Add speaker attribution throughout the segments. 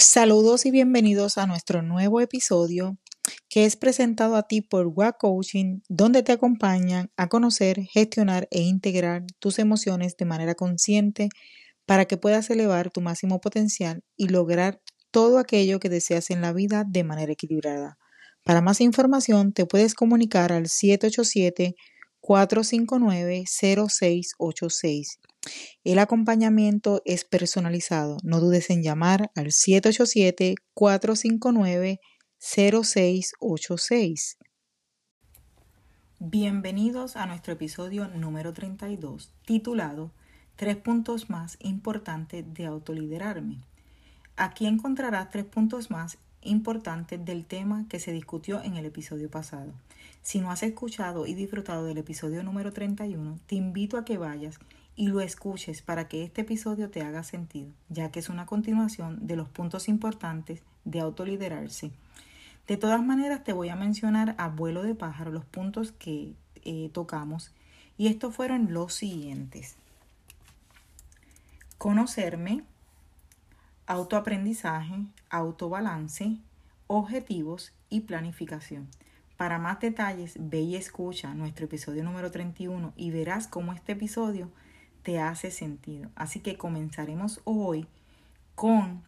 Speaker 1: Saludos y bienvenidos a nuestro nuevo episodio que es presentado a ti por WA Coaching, donde te acompañan a conocer, gestionar e integrar tus emociones de manera consciente para que puedas elevar tu máximo potencial y lograr todo aquello que deseas en la vida de manera equilibrada. Para más información te puedes comunicar al 787 459 0686 el acompañamiento es personalizado. No dudes en llamar al 787-459-0686. Bienvenidos a nuestro episodio número 32, titulado Tres puntos más importantes de autoliderarme. Aquí encontrarás tres puntos más importantes del tema que se discutió en el episodio pasado. Si no has escuchado y disfrutado del episodio número 31, te invito a que vayas lo escuches para que este episodio te haga sentido, ya que es una continuación de los puntos importantes de autoliderarse. De todas maneras, te voy a mencionar a vuelo de pájaro los puntos que eh, tocamos y estos fueron los siguientes. Conocerme, autoaprendizaje, autobalance, objetivos y planificación. Para más detalles, ve y escucha nuestro episodio número 31 y verás cómo este episodio te hace sentido. Así que comenzaremos hoy con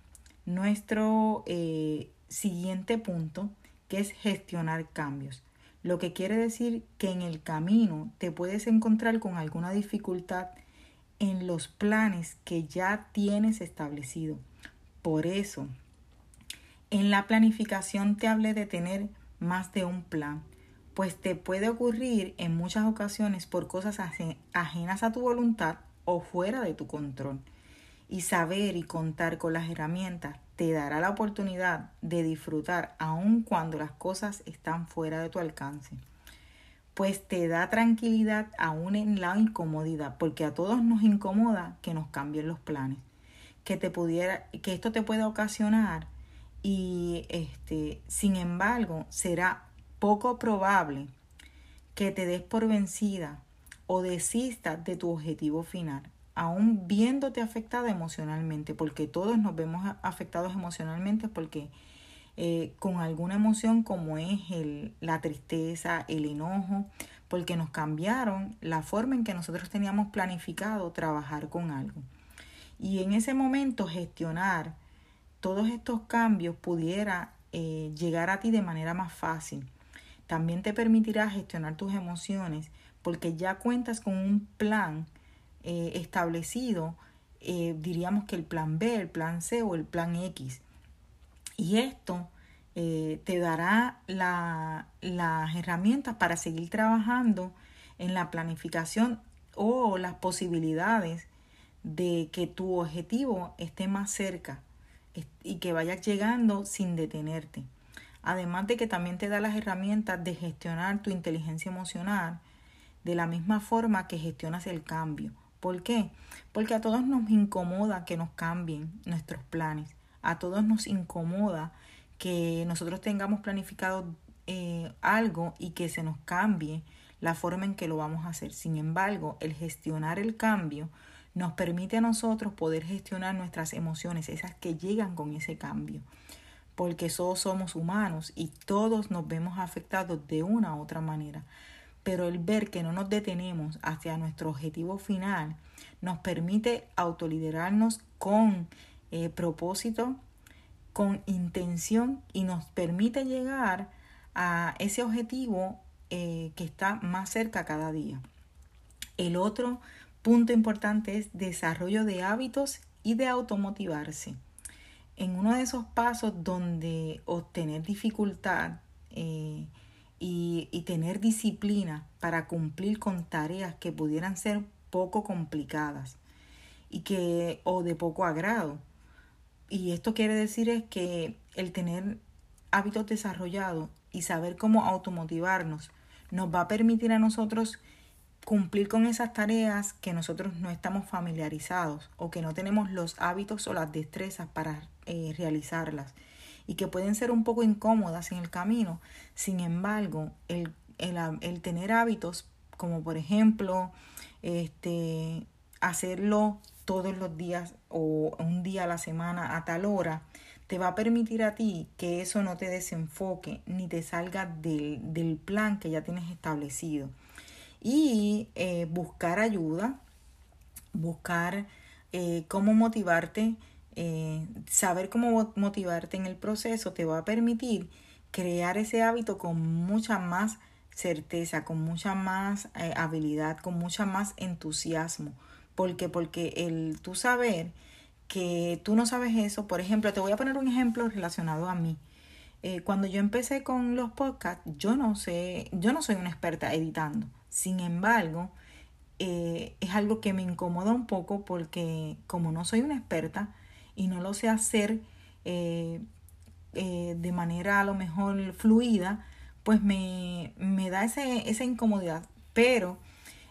Speaker 1: nuestro eh, siguiente punto, que es gestionar cambios. Lo que quiere decir que en el camino te puedes encontrar con alguna dificultad en los planes que ya tienes establecido. Por eso, en la planificación te hablé de tener más de un plan pues te puede ocurrir en muchas ocasiones por cosas ajenas a tu voluntad o fuera de tu control. Y saber y contar con las herramientas te dará la oportunidad de disfrutar aun cuando las cosas están fuera de tu alcance. Pues te da tranquilidad aún en la incomodidad, porque a todos nos incomoda que nos cambien los planes, que te pudiera, que esto te pueda ocasionar y este, sin embargo, será poco probable que te des por vencida o desistas de tu objetivo final, aún viéndote afectada emocionalmente, porque todos nos vemos afectados emocionalmente porque eh, con alguna emoción como es el, la tristeza, el enojo, porque nos cambiaron la forma en que nosotros teníamos planificado trabajar con algo. Y en ese momento gestionar todos estos cambios pudiera eh, llegar a ti de manera más fácil. También te permitirá gestionar tus emociones porque ya cuentas con un plan eh, establecido, eh, diríamos que el plan B, el plan C o el plan X. Y esto eh, te dará la, las herramientas para seguir trabajando en la planificación o las posibilidades de que tu objetivo esté más cerca y que vayas llegando sin detenerte. Además de que también te da las herramientas de gestionar tu inteligencia emocional de la misma forma que gestionas el cambio. ¿Por qué? Porque a todos nos incomoda que nos cambien nuestros planes. A todos nos incomoda que nosotros tengamos planificado eh, algo y que se nos cambie la forma en que lo vamos a hacer. Sin embargo, el gestionar el cambio nos permite a nosotros poder gestionar nuestras emociones, esas que llegan con ese cambio, porque todos somos humanos y todos nos vemos afectados de una u otra manera. Pero el ver que no nos detenemos hacia nuestro objetivo final nos permite autoliderarnos con eh, propósito, con intención y nos permite llegar a ese objetivo eh, que está más cerca cada día. El otro punto importante es desarrollo de hábitos y de automotivarse. En uno de esos pasos donde obtener dificultad eh, y, y tener disciplina para cumplir con tareas que pudieran ser poco complicadas y que o de poco agrado. Y esto quiere decir es que el tener hábitos desarrollados y saber cómo automotivarnos nos va a permitir a nosotros cumplir con esas tareas que nosotros no estamos familiarizados o que no tenemos los hábitos o las destrezas para eh, realizarlas y que pueden ser un poco incómodas en el camino. Sin embargo, el, el, tener hábitos como por ejemplo este, hacerlo todos los días o un día a la semana a tal hora, te va a permitir a ti que eso no te desenfoque ni te salga del, del plan que ya tienes establecido y eh, buscar ayuda, buscar eh, cómo motivarte, eh, saber cómo motivarte en el proceso te va a permitir crear ese hábito con mucha más certeza, con mucha más habilidad, con mucha más entusiasmo. ¿Por qué? Porque el tú saber que tú no sabes eso, por ejemplo, te voy a poner un ejemplo relacionado a mí. cuando yo empecé con los podcasts, yo no sé, yo no soy una experta editando. Sin embargo, eh, es algo que me incomoda un poco porque como no soy una experta y no lo sé hacer eh, eh, de manera a lo mejor fluida, pues me, me da ese, esa incomodidad. Pero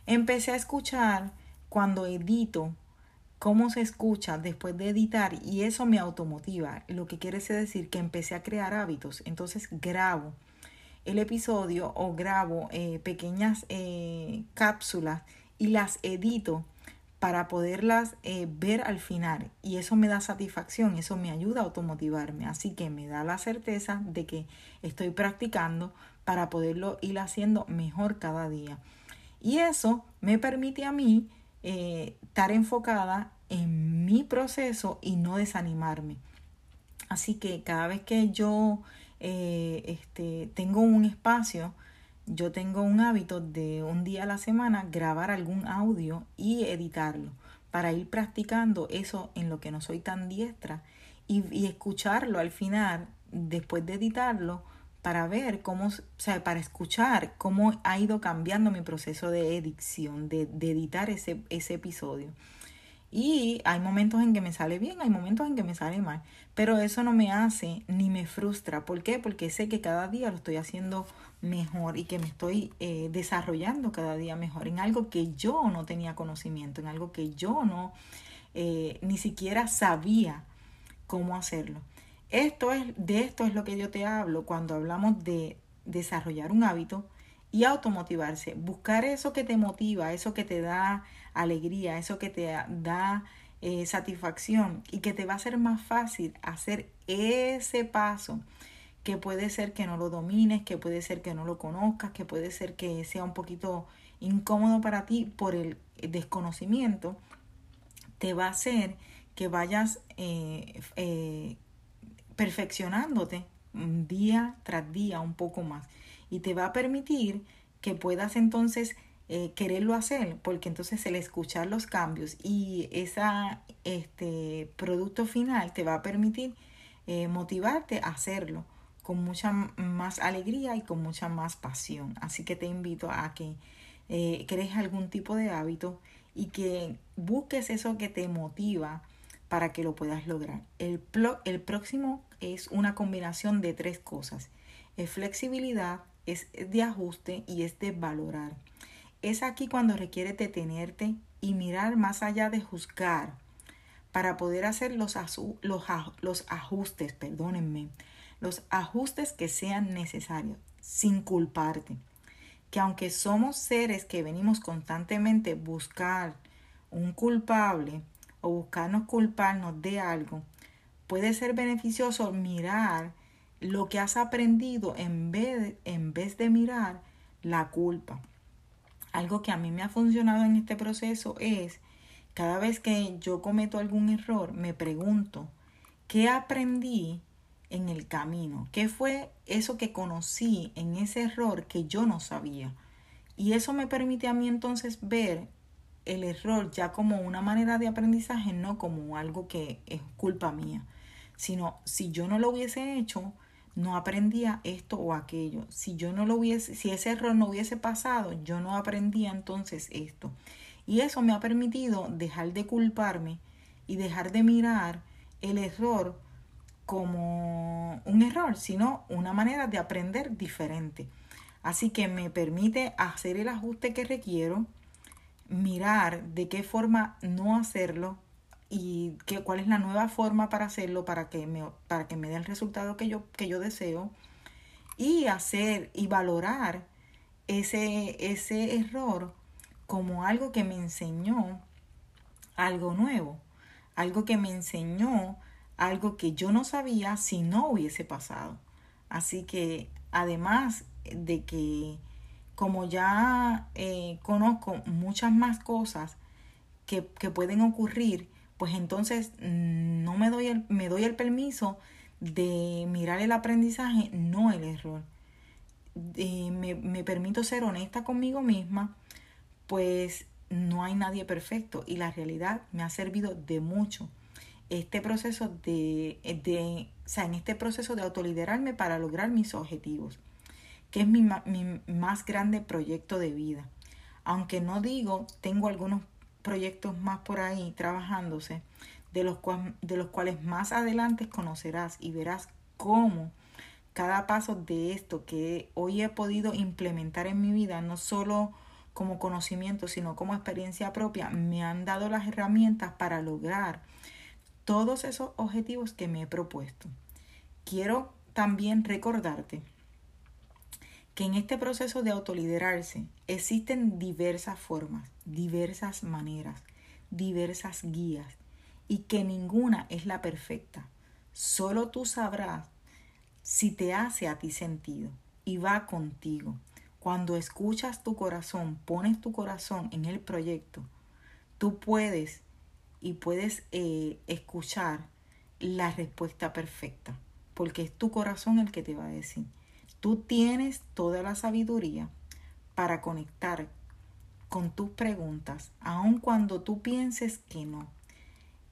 Speaker 1: empecé a escuchar cuando edito cómo se escucha después de editar y eso me automotiva. Lo que quiere decir que empecé a crear hábitos. Entonces grabo el episodio o grabo eh, pequeñas eh, cápsulas y las edito para poderlas eh, ver al final y eso me da satisfacción, eso me ayuda a automotivarme, así que me da la certeza de que estoy practicando para poderlo ir haciendo mejor cada día. Y eso me permite a mí estar enfocada en mi proceso y no desanimarme. Así que cada vez que yo eh, este, tengo un espacio, yo tengo un hábito de un día a la semana grabar algún audio y editarlo para ir practicando eso en lo que no soy tan diestra y, y escucharlo al final, después de editarlo, para ver cómo, o sea, para escuchar cómo ha ido cambiando mi proceso de edición, de, de editar ese, ese episodio. Y hay momentos en que me sale bien, hay momentos en que me sale mal, pero eso no me hace ni me frustra. ¿Por qué? Porque sé que cada día lo estoy haciendo mejor y que me estoy eh, desarrollando cada día mejor en algo que yo no tenía conocimiento, en algo que yo no eh, ni siquiera sabía cómo hacerlo. Esto es, de esto es lo que yo te hablo cuando hablamos de desarrollar un hábito y automotivarse, buscar eso que te motiva, eso que te da alegría, eso que te da eh, satisfacción y que te va a ser más fácil hacer ese paso que puede ser que no lo domines, que puede ser que no lo conozcas, que puede ser que sea un poquito incómodo para ti por el desconocimiento, te va a hacer que vayas eh, eh, perfeccionándote día tras día un poco más. Y te va a permitir que puedas entonces eh, quererlo hacer, porque entonces el escuchar los cambios y ese este, producto final te va a permitir eh, motivarte a hacerlo con mucha más alegría y con mucha más pasión. Así que te invito a que eh, crees algún tipo de hábito y que busques eso que te motiva para que lo puedas lograr. El, el próximo es una combinación de tres cosas. Es flexibilidad, es de ajuste y es de valorar. Es aquí cuando requiere detenerte y mirar más allá de juzgar para poder hacer los, los, los ajustes, perdónenme, los ajustes que sean necesarios, sin culparte. Que aunque somos seres que venimos constantemente buscar un culpable o buscarnos culparnos de algo, puede ser beneficioso mirar lo que has aprendido en vez, en vez de mirar la culpa. Algo que a mí me ha funcionado en este proceso es cada vez que yo cometo algún error, me pregunto, ¿qué aprendí en el camino? ¿Qué fue eso que conocí en ese error que yo no sabía? Y eso me permite a mí entonces ver el error ya como una manera de aprendizaje, no como algo que es culpa mía, sino si yo no lo hubiese hecho, no aprendía esto o aquello. Si yo no lo hubiese, si ese error no hubiese pasado, yo no aprendía entonces esto. Y eso me ha permitido dejar de culparme y dejar de mirar el error como un error, sino una manera de aprender diferente. Así que me permite hacer el ajuste que requiero, mirar de qué forma no hacerlo y qué, cuál es la nueva forma para hacerlo para que me, para que me dé el resultado que yo, que yo deseo y hacer y valorar ese, ese error como algo que me enseñó algo nuevo, algo que me enseñó algo que yo no sabía si no hubiese pasado. Así que además de que como ya eh, conozco muchas más cosas que, que, pueden ocurrir, pues entonces mm, no me doy el, me doy el permiso de mirar el aprendizaje, no el error. Eh, me, me permito ser honesta conmigo misma pues no hay nadie perfecto y la realidad me ha servido de mucho este proceso de, de o sea, en este proceso de autoliderarme para lograr mis objetivos, que es mi, mi más grande proyecto de vida. Aunque no digo, tengo algunos proyectos más por ahí trabajándose, de los, de los cuales más adelante conocerás y verás cómo cada paso de esto que hoy he podido implementar en mi vida no solo como conocimiento, sino como experiencia propia, me han dado las herramientas para lograr todos esos objetivos que me he propuesto. Quiero también recordarte que en este proceso de autoliderarse existen diversas formas, diversas maneras, diversas guías y que ninguna es la perfecta. Solo tú sabrás si te hace a ti sentido y va contigo. Cuando escuchas tu corazón, pones tu corazón en el proyecto, tú puedes y puedes eh, escuchar la respuesta perfecta, porque es tu corazón el que te va a decir. Tú tienes toda la sabiduría para conectar con tus preguntas, aun cuando tú pienses que no.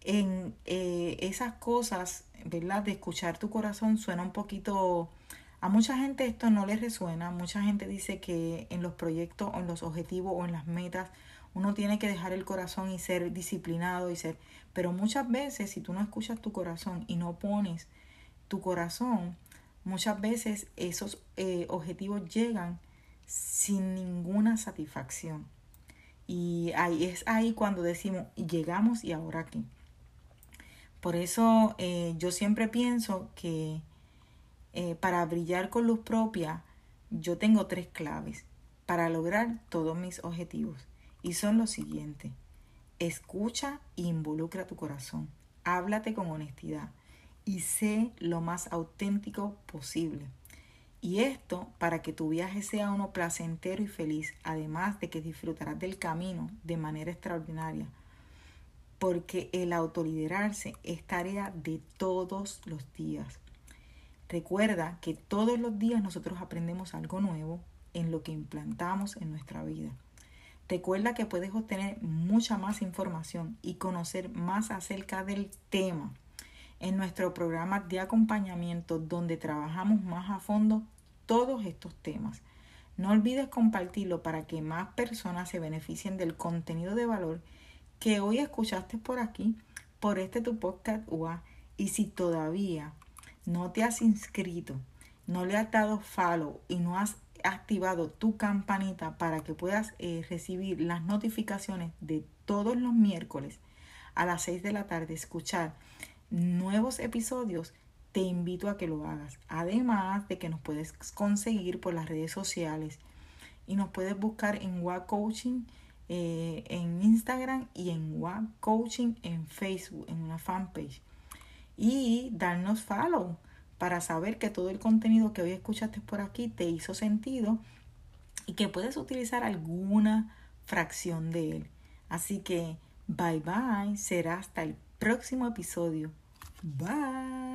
Speaker 1: En eh, esas cosas, ¿verdad? De escuchar tu corazón suena un poquito a mucha gente esto no le resuena, mucha gente dice que en los proyectos o en los objetivos o en las metas uno tiene que dejar el corazón y ser disciplinado y ser, pero muchas veces si tú no escuchas tu corazón y no pones tu corazón, muchas veces esos eh, objetivos llegan sin ninguna satisfacción. Y ahí es ahí cuando decimos, llegamos y ahora qué. Por eso eh, yo siempre pienso que eh, para brillar con luz propia, yo tengo tres claves para lograr todos mis objetivos. Y son los siguientes. Escucha e involucra tu corazón. Háblate con honestidad y sé lo más auténtico posible. Y esto para que tu viaje sea uno placentero y feliz, además de que disfrutarás del camino de manera extraordinaria. Porque el autoliderarse es tarea de todos los días. Recuerda que todos los días nosotros aprendemos algo nuevo en lo que implantamos en nuestra vida. Recuerda que puedes obtener mucha más información y conocer más acerca del tema en nuestro programa de acompañamiento donde trabajamos más a fondo todos estos temas. No olvides compartirlo para que más personas se beneficien del contenido de valor que hoy escuchaste por aquí, por este tu podcast UA. Y si todavía no te has inscrito, no le has dado follow y no has activado tu campanita para que puedas eh, recibir las notificaciones de todos los miércoles a las 6 de la tarde, escuchar nuevos episodios, te invito a que lo hagas. Además de que nos puedes conseguir por las redes sociales y nos puedes buscar en WAC Coaching eh, en Instagram y en WAC Coaching en Facebook, en una fanpage. Y darnos follow para saber que todo el contenido que hoy escuchaste por aquí te hizo sentido y que puedes utilizar alguna fracción de él. Así que bye bye, será hasta el próximo episodio. Bye.